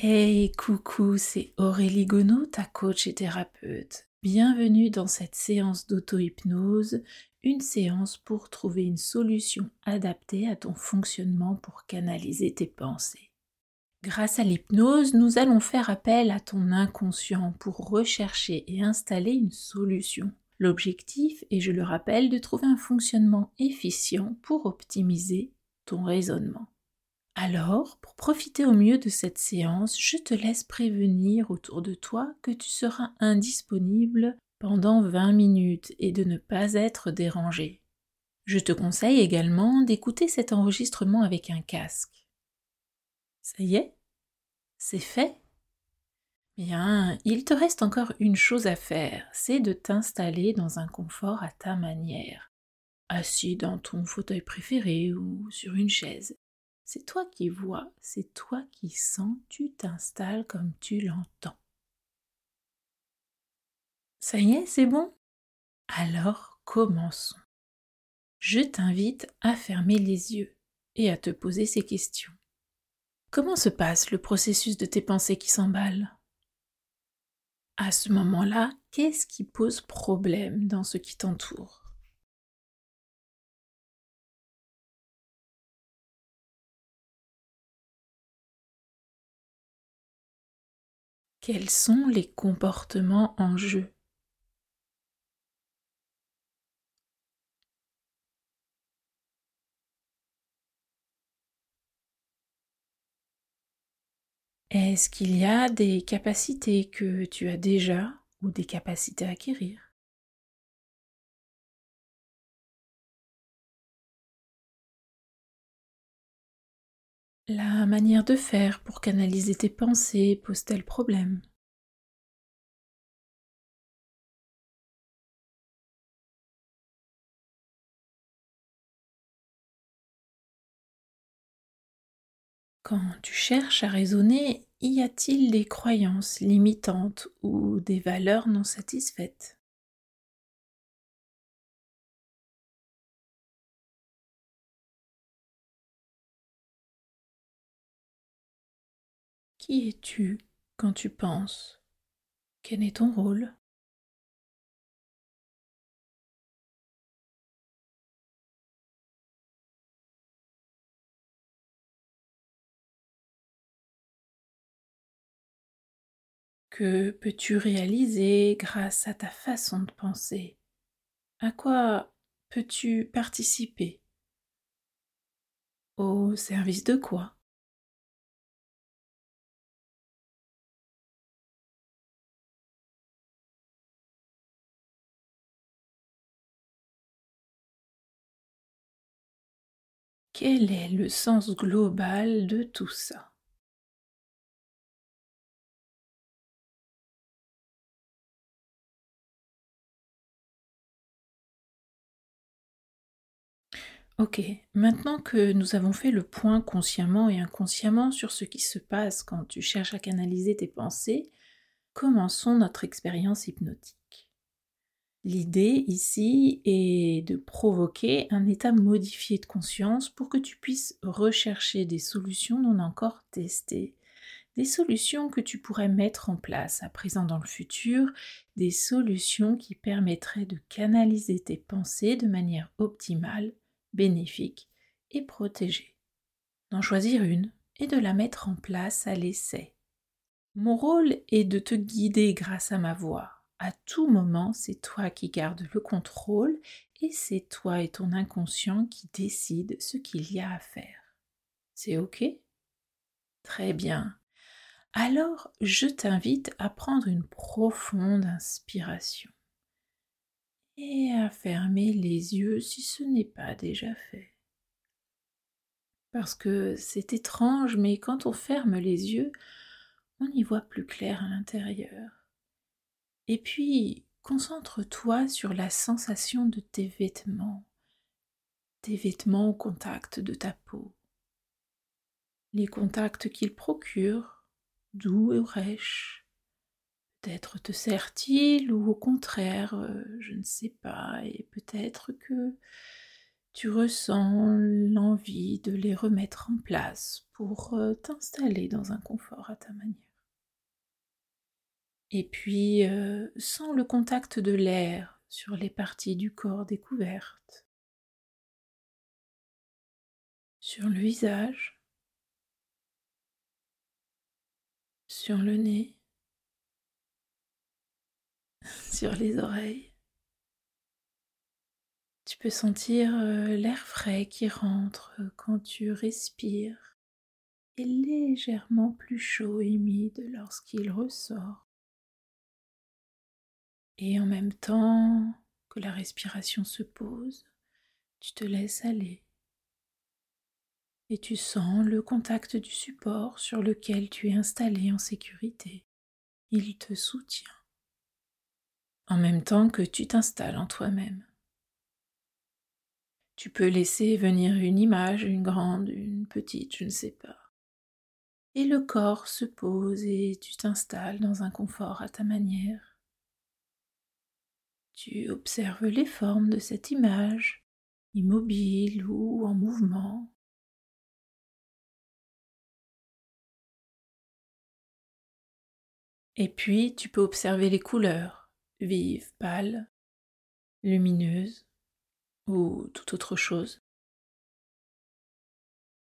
Hey, coucou, c'est Aurélie Gonneau, ta coach et thérapeute. Bienvenue dans cette séance d'auto-hypnose, une séance pour trouver une solution adaptée à ton fonctionnement pour canaliser tes pensées. Grâce à l'hypnose, nous allons faire appel à ton inconscient pour rechercher et installer une solution. L'objectif est, je le rappelle, de trouver un fonctionnement efficient pour optimiser ton raisonnement. Alors, pour profiter au mieux de cette séance, je te laisse prévenir autour de toi que tu seras indisponible pendant 20 minutes et de ne pas être dérangé. Je te conseille également d'écouter cet enregistrement avec un casque. Ça y est? C'est fait? Bien, il te reste encore une chose à faire, c'est de t'installer dans un confort à ta manière, assis dans ton fauteuil préféré ou sur une chaise. C'est toi qui vois, c'est toi qui sens, tu t'installes comme tu l'entends. Ça y est, c'est bon? Alors commençons. Je t'invite à fermer les yeux et à te poser ces questions. Comment se passe le processus de tes pensées qui s'emballent? À ce moment-là, qu'est-ce qui pose problème dans ce qui t'entoure? Quels sont les comportements en jeu. Est-ce qu'il y a des capacités que tu as déjà ou des capacités à acquérir? La manière de faire pour canaliser tes pensées pose-t-elle problème? Quand tu cherches à raisonner, y a-t-il des croyances limitantes ou des valeurs non satisfaites? Qui es-tu quand tu penses? Quel est ton rôle? Que peux-tu réaliser grâce à ta façon de penser? À quoi peux-tu participer? Au service de quoi? Quel est le sens global de tout ça? Ok, maintenant que nous avons fait le point consciemment et inconsciemment sur ce qui se passe quand tu cherches à canaliser tes pensées, commençons notre expérience hypnotique. L'idée ici est de provoquer un état modifié de conscience pour que tu puisses rechercher des solutions non encore testées, des solutions que tu pourrais mettre en place à présent dans le futur, des solutions qui permettraient de canaliser tes pensées de manière optimale, bénéfique et protégée. D'en choisir une et de la mettre en place à l'essai. Mon rôle est de te guider grâce à ma voix à tout moment, c'est toi qui gardes le contrôle et c'est toi et ton inconscient qui décident ce qu'il y a à faire. C'est OK? Très bien. Alors, je t'invite à prendre une profonde inspiration et à fermer les yeux si ce n'est pas déjà fait. Parce que c'est étrange, mais quand on ferme les yeux, on y voit plus clair à l'intérieur. Et puis, concentre-toi sur la sensation de tes vêtements, tes vêtements au contact de ta peau, les contacts qu'ils procurent, doux ou rêches. Peut-être te sert-il ou au contraire, euh, je ne sais pas, et peut-être que tu ressens l'envie de les remettre en place pour euh, t'installer dans un confort à ta manière. Et puis, euh, le contact de l'air sur les parties du corps découvertes, sur le visage, sur le nez, sur les oreilles. Tu peux sentir euh, l'air frais qui rentre quand tu respires et légèrement plus chaud et humide lorsqu'il ressort. Et en même temps que la respiration se pose, tu te laisses aller et tu sens le contact du support sur lequel tu es installé en sécurité. Il te soutient en même temps que tu t'installes en toi-même. Tu peux laisser venir une image, une grande, une petite, je ne sais pas. Et le corps se pose et tu t'installes dans un confort à ta manière. Tu observes les formes de cette image, immobile ou en mouvement. Et puis tu peux observer les couleurs, vives, pâles, lumineuses, ou toute autre chose,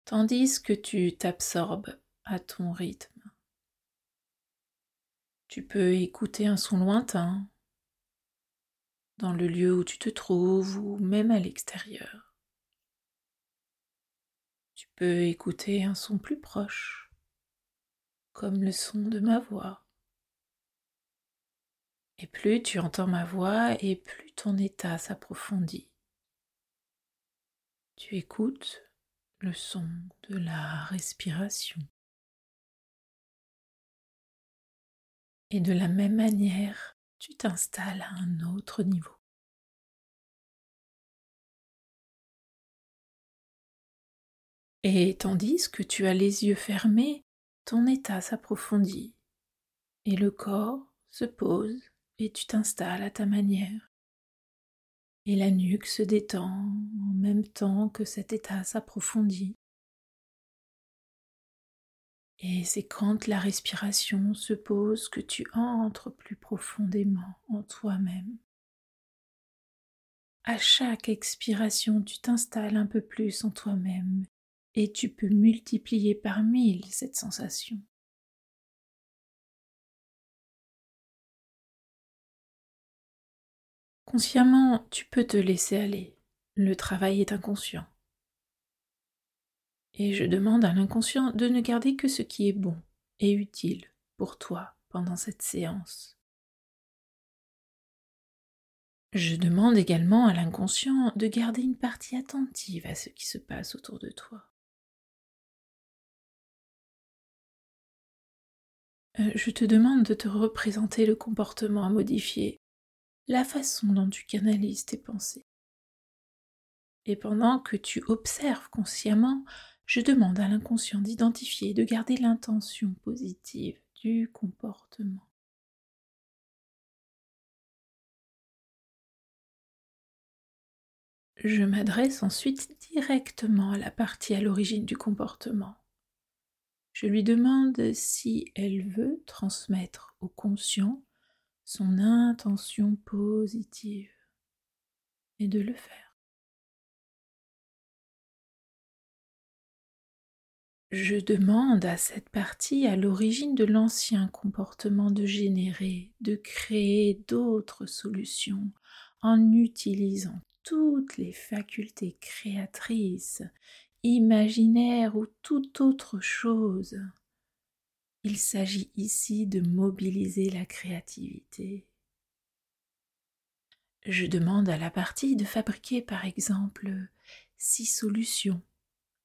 tandis que tu t'absorbes à ton rythme. Tu peux écouter un son lointain dans le lieu où tu te trouves ou même à l'extérieur. Tu peux écouter un son plus proche, comme le son de ma voix. Et plus tu entends ma voix et plus ton état s'approfondit. Tu écoutes le son de la respiration. Et de la même manière, tu t'installes à un autre niveau. Et tandis que tu as les yeux fermés, ton état s'approfondit et le corps se pose et tu t'installes à ta manière et la nuque se détend en même temps que cet état s'approfondit. Et c'est quand la respiration se pose que tu entres plus profondément en toi-même. À chaque expiration, tu t'installes un peu plus en toi-même et tu peux multiplier par mille cette sensation. Consciemment, tu peux te laisser aller. Le travail est inconscient. Et je demande à l'inconscient de ne garder que ce qui est bon et utile pour toi pendant cette séance. Je demande également à l'inconscient de garder une partie attentive à ce qui se passe autour de toi. Euh, je te demande de te représenter le comportement à modifier la façon dont tu canalises tes pensées. Et pendant que tu observes consciemment, je demande à l'inconscient d'identifier et de garder l'intention positive du comportement. Je m'adresse ensuite directement à la partie à l'origine du comportement. Je lui demande si elle veut transmettre au conscient son intention positive et de le faire. Je demande à cette partie à l'origine de l'ancien comportement de générer, de créer d'autres solutions en utilisant toutes les facultés créatrices, imaginaires ou toute autre chose il s'agit ici de mobiliser la créativité. Je demande à la partie de fabriquer par exemple six solutions,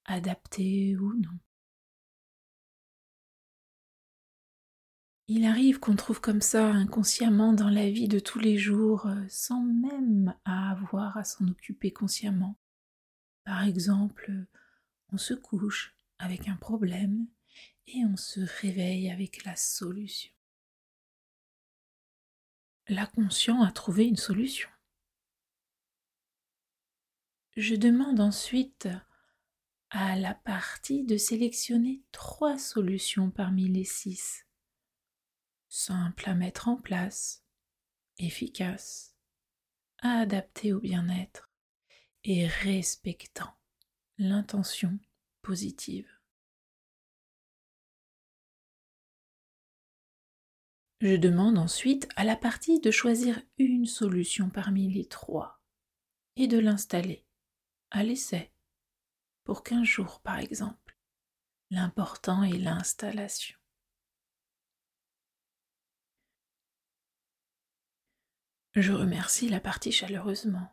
adaptées ou non. Il arrive qu'on trouve comme ça inconsciemment dans la vie de tous les jours euh, sans même avoir à s'en occuper consciemment. Par exemple, on se couche avec un problème et on se réveille avec la solution. L'inconscient a trouvé une solution. Je demande ensuite à la partie de sélectionner trois solutions parmi les six, simples à mettre en place, efficaces, adaptées au bien-être et respectant l'intention positive. Je demande ensuite à la partie de choisir une solution parmi les trois et de l'installer à l'essai pour 15 jours par exemple. L'important est l'installation. Je remercie la partie chaleureusement.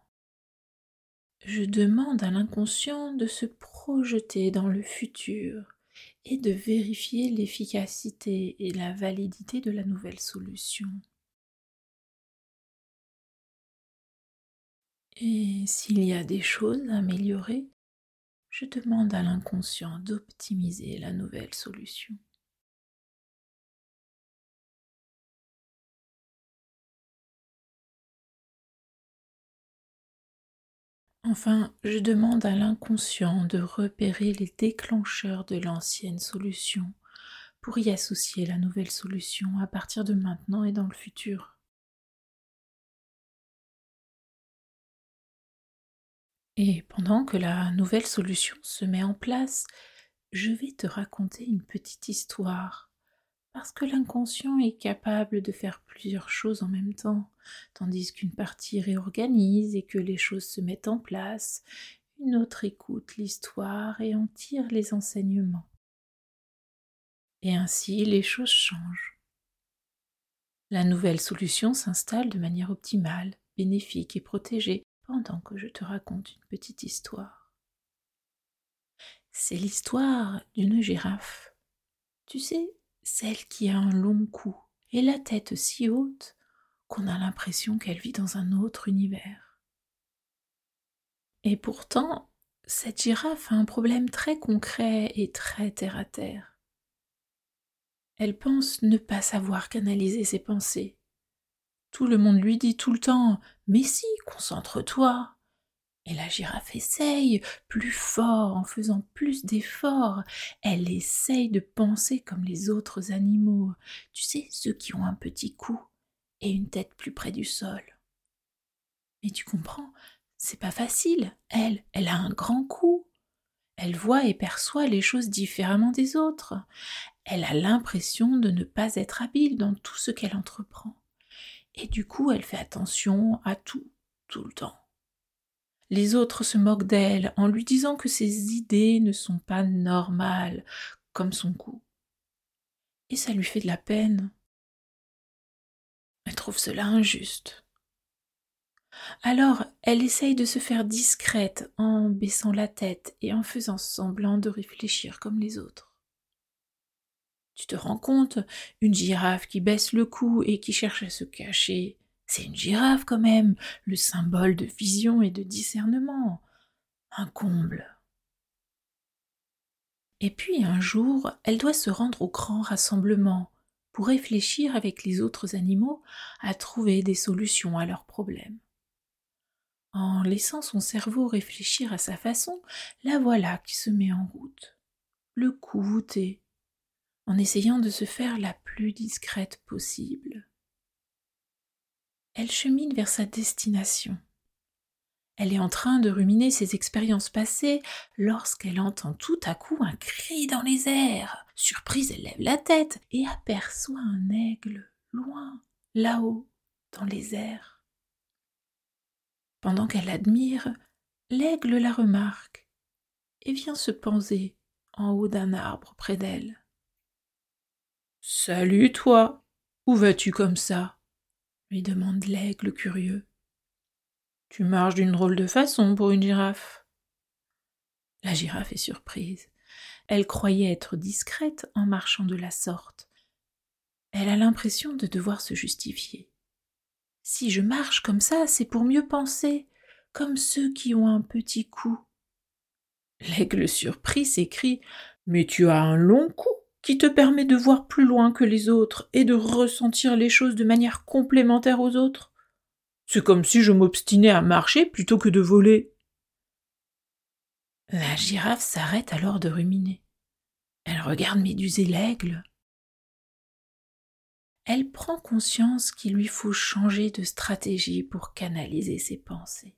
Je demande à l'inconscient de se projeter dans le futur et de vérifier l'efficacité et la validité de la nouvelle solution. Et s'il y a des choses à améliorer, je demande à l'inconscient d'optimiser la nouvelle solution. Enfin, je demande à l'inconscient de repérer les déclencheurs de l'ancienne solution pour y associer la nouvelle solution à partir de maintenant et dans le futur. Et pendant que la nouvelle solution se met en place, je vais te raconter une petite histoire parce que l'inconscient est capable de faire plusieurs choses en même temps, tandis qu'une partie réorganise et que les choses se mettent en place, une autre écoute l'histoire et en tire les enseignements. Et ainsi les choses changent. La nouvelle solution s'installe de manière optimale, bénéfique et protégée pendant que je te raconte une petite histoire. C'est l'histoire d'une girafe. Tu sais, celle qui a un long cou et la tête si haute qu'on a l'impression qu'elle vit dans un autre univers. Et pourtant, cette girafe a un problème très concret et très terre à terre. Elle pense ne pas savoir canaliser ses pensées. Tout le monde lui dit tout le temps Mais si, concentre-toi. Et la girafe essaye plus fort en faisant plus d'efforts. Elle essaye de penser comme les autres animaux. Tu sais, ceux qui ont un petit cou et une tête plus près du sol. Mais tu comprends, c'est pas facile. Elle, elle a un grand cou. Elle voit et perçoit les choses différemment des autres. Elle a l'impression de ne pas être habile dans tout ce qu'elle entreprend. Et du coup, elle fait attention à tout, tout le temps. Les autres se moquent d'elle en lui disant que ses idées ne sont pas normales, comme son cou. Et ça lui fait de la peine. Elle trouve cela injuste. Alors elle essaye de se faire discrète en baissant la tête et en faisant semblant de réfléchir comme les autres. Tu te rends compte, une girafe qui baisse le cou et qui cherche à se cacher, c'est une girafe quand même, le symbole de vision et de discernement. Un comble. Et puis un jour, elle doit se rendre au grand rassemblement pour réfléchir avec les autres animaux à trouver des solutions à leurs problèmes. En laissant son cerveau réfléchir à sa façon, la voilà qui se met en route, le cou voûté, en essayant de se faire la plus discrète possible elle chemine vers sa destination. Elle est en train de ruminer ses expériences passées lorsqu'elle entend tout à coup un cri dans les airs. Surprise, elle lève la tête et aperçoit un aigle loin, là-haut, dans les airs. Pendant qu'elle admire, l'aigle la remarque et vient se penser en haut d'un arbre près d'elle. Salut toi, où vas-tu comme ça? Lui demande l'aigle curieux. Tu marches d'une drôle de façon pour une girafe. La girafe est surprise. Elle croyait être discrète en marchant de la sorte. Elle a l'impression de devoir se justifier. Si je marche comme ça, c'est pour mieux penser, comme ceux qui ont un petit cou. L'aigle surpris s'écrie Mais tu as un long cou qui te permet de voir plus loin que les autres et de ressentir les choses de manière complémentaire aux autres. C'est comme si je m'obstinais à marcher plutôt que de voler. La girafe s'arrête alors de ruminer. Elle regarde Méduse et l'aigle. Elle prend conscience qu'il lui faut changer de stratégie pour canaliser ses pensées.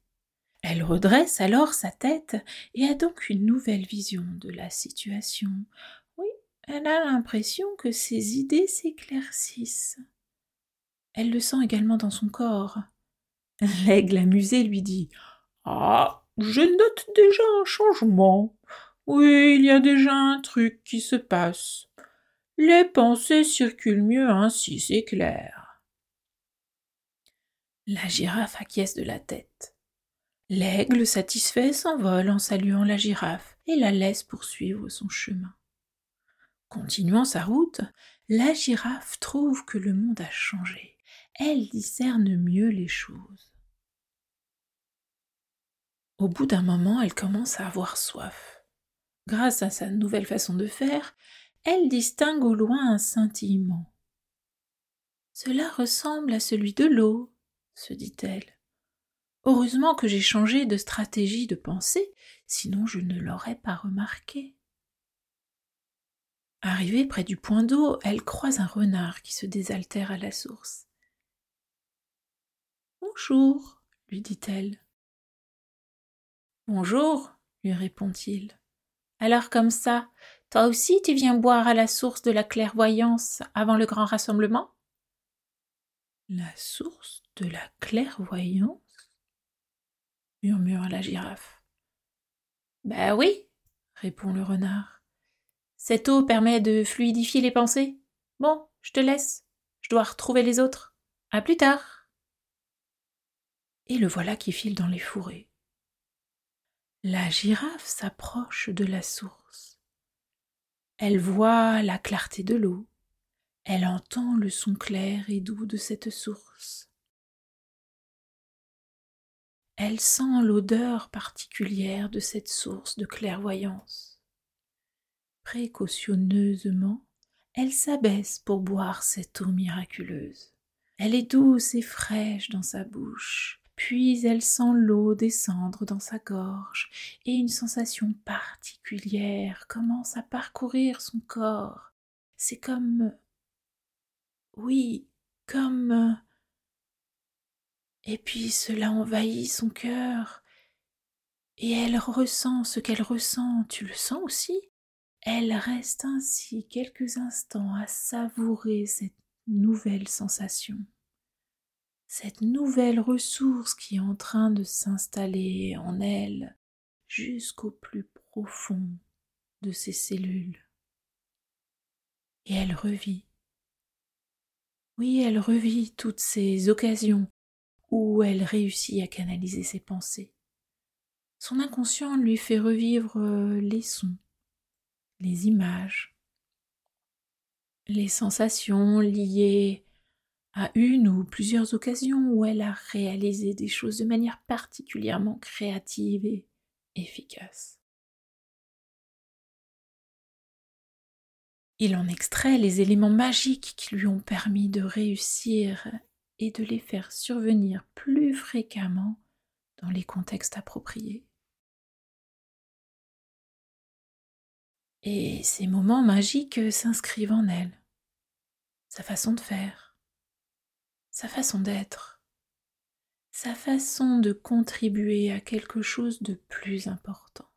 Elle redresse alors sa tête et a donc une nouvelle vision de la situation. Elle a l'impression que ses idées s'éclaircissent. Elle le sent également dans son corps. L'aigle amusé lui dit Ah, je note déjà un changement. Oui, il y a déjà un truc qui se passe. Les pensées circulent mieux ainsi, c'est clair. La girafe acquiesce de la tête. L'aigle satisfait s'envole en saluant la girafe et la laisse poursuivre son chemin. Continuant sa route, la girafe trouve que le monde a changé. Elle discerne mieux les choses. Au bout d'un moment, elle commence à avoir soif. Grâce à sa nouvelle façon de faire, elle distingue au loin un scintillement. Cela ressemble à celui de l'eau, se dit-elle. Heureusement que j'ai changé de stratégie de pensée, sinon je ne l'aurais pas remarqué. Arrivée près du point d'eau, elle croise un renard qui se désaltère à la source. Bonjour, lui dit-elle. Bonjour, lui répond-il. Alors comme ça, toi aussi tu viens boire à la source de la clairvoyance avant le grand rassemblement? La source de la clairvoyance? murmure la girafe. Ben oui, répond le renard. Cette eau permet de fluidifier les pensées. Bon, je te laisse. Je dois retrouver les autres. À plus tard. Et le voilà qui file dans les fourrés. La girafe s'approche de la source. Elle voit la clarté de l'eau. Elle entend le son clair et doux de cette source. Elle sent l'odeur particulière de cette source de clairvoyance. Précautionneusement, elle s'abaisse pour boire cette eau miraculeuse. Elle est douce et fraîche dans sa bouche, puis elle sent l'eau descendre dans sa gorge et une sensation particulière commence à parcourir son corps. C'est comme... Oui, comme... Et puis cela envahit son cœur. Et elle ressent ce qu'elle ressent. Tu le sens aussi? Elle reste ainsi quelques instants à savourer cette nouvelle sensation cette nouvelle ressource qui est en train de s'installer en elle jusqu'au plus profond de ses cellules. Et elle revit. Oui, elle revit toutes ces occasions où elle réussit à canaliser ses pensées. Son inconscient lui fait revivre euh, les sons, les images, les sensations liées à une ou plusieurs occasions où elle a réalisé des choses de manière particulièrement créative et efficace. Il en extrait les éléments magiques qui lui ont permis de réussir et de les faire survenir plus fréquemment dans les contextes appropriés. Et ces moments magiques s'inscrivent en elle, sa façon de faire, sa façon d'être, sa façon de contribuer à quelque chose de plus important.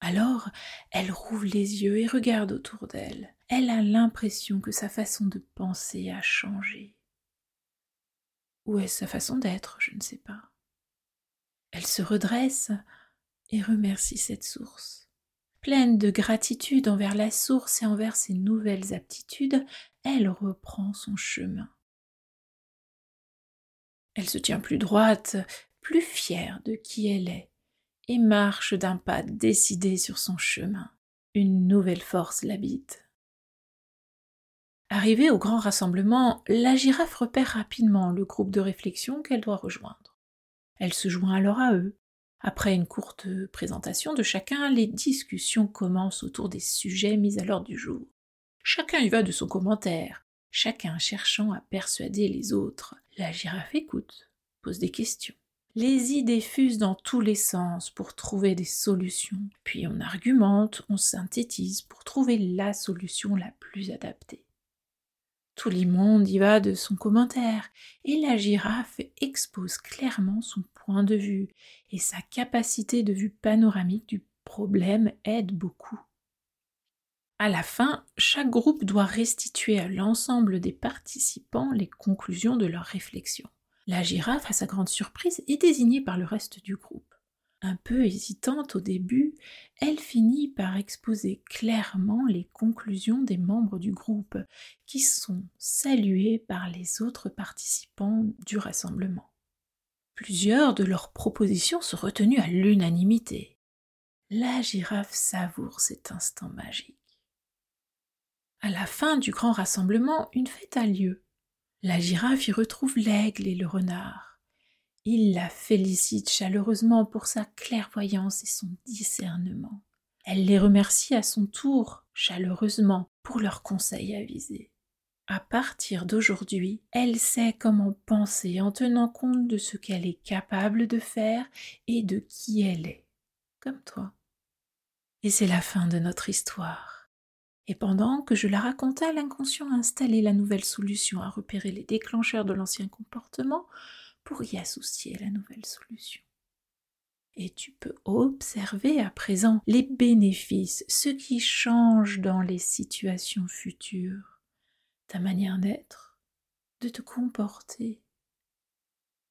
Alors, elle rouvre les yeux et regarde autour d'elle. Elle a l'impression que sa façon de penser a changé. Ou est-ce sa façon d'être Je ne sais pas. Elle se redresse et remercie cette source. Pleine de gratitude envers la source et envers ses nouvelles aptitudes, elle reprend son chemin. Elle se tient plus droite, plus fière de qui elle est, et marche d'un pas décidé sur son chemin. Une nouvelle force l'habite. Arrivée au grand rassemblement, la girafe repère rapidement le groupe de réflexion qu'elle doit rejoindre. Elle se joint alors à eux. Après une courte présentation de chacun, les discussions commencent autour des sujets mis à l'ordre du jour. Chacun y va de son commentaire, chacun cherchant à persuader les autres. La girafe écoute, pose des questions. Les idées fusent dans tous les sens pour trouver des solutions. Puis on argumente, on synthétise pour trouver la solution la plus adaptée. Tout le monde y va de son commentaire, et la girafe expose clairement son point de vue, et sa capacité de vue panoramique du problème aide beaucoup. À la fin, chaque groupe doit restituer à l'ensemble des participants les conclusions de leur réflexion. La girafe, à sa grande surprise, est désignée par le reste du groupe. Un peu hésitante au début, elle finit par exposer clairement les conclusions des membres du groupe, qui sont salués par les autres participants du rassemblement. Plusieurs de leurs propositions sont retenues à l'unanimité. La girafe savoure cet instant magique. À la fin du grand rassemblement, une fête a lieu. La girafe y retrouve l'aigle et le renard. Il la félicite chaleureusement pour sa clairvoyance et son discernement. Elle les remercie à son tour chaleureusement pour leurs conseils avisés. À partir d'aujourd'hui, elle sait comment penser en tenant compte de ce qu'elle est capable de faire et de qui elle est, comme toi. Et c'est la fin de notre histoire. Et pendant que je la racontais, l'inconscient a installé la nouvelle solution, à repérer les déclencheurs de l'ancien comportement pour y associer la nouvelle solution. Et tu peux observer à présent les bénéfices, ce qui change dans les situations futures, ta manière d'être, de te comporter.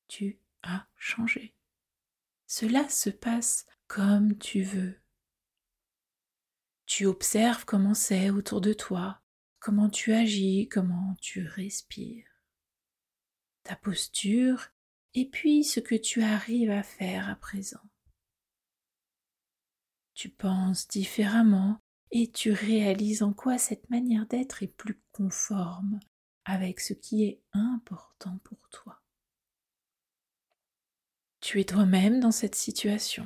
Tu as changé. Cela se passe comme tu veux. Tu observes comment c'est autour de toi, comment tu agis, comment tu respires, ta posture et puis ce que tu arrives à faire à présent? Tu penses différemment et tu réalises en quoi cette manière d'être est plus conforme avec ce qui est important pour toi. Tu es toi-même dans cette situation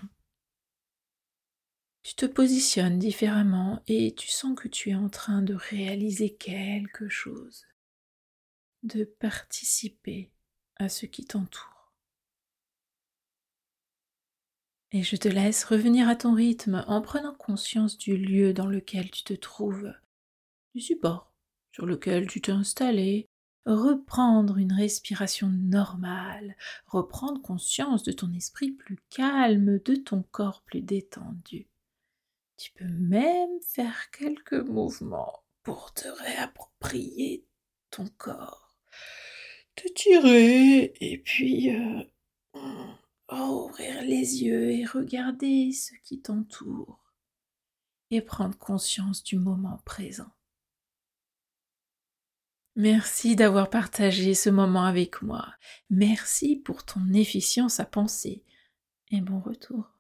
tu te positionnes différemment et tu sens que tu es en train de réaliser quelque chose, de participer à ce qui t'entoure. Et je te laisse revenir à ton rythme en prenant conscience du lieu dans lequel tu te trouves, du support sur lequel tu t'es installé, reprendre une respiration normale, reprendre conscience de ton esprit plus calme, de ton corps plus détendu. Tu peux même faire quelques mouvements pour te réapproprier ton corps. Te tirer et puis euh, ouvrir les yeux et regarder ce qui t'entoure et prendre conscience du moment présent. Merci d'avoir partagé ce moment avec moi. Merci pour ton efficience à penser et bon retour.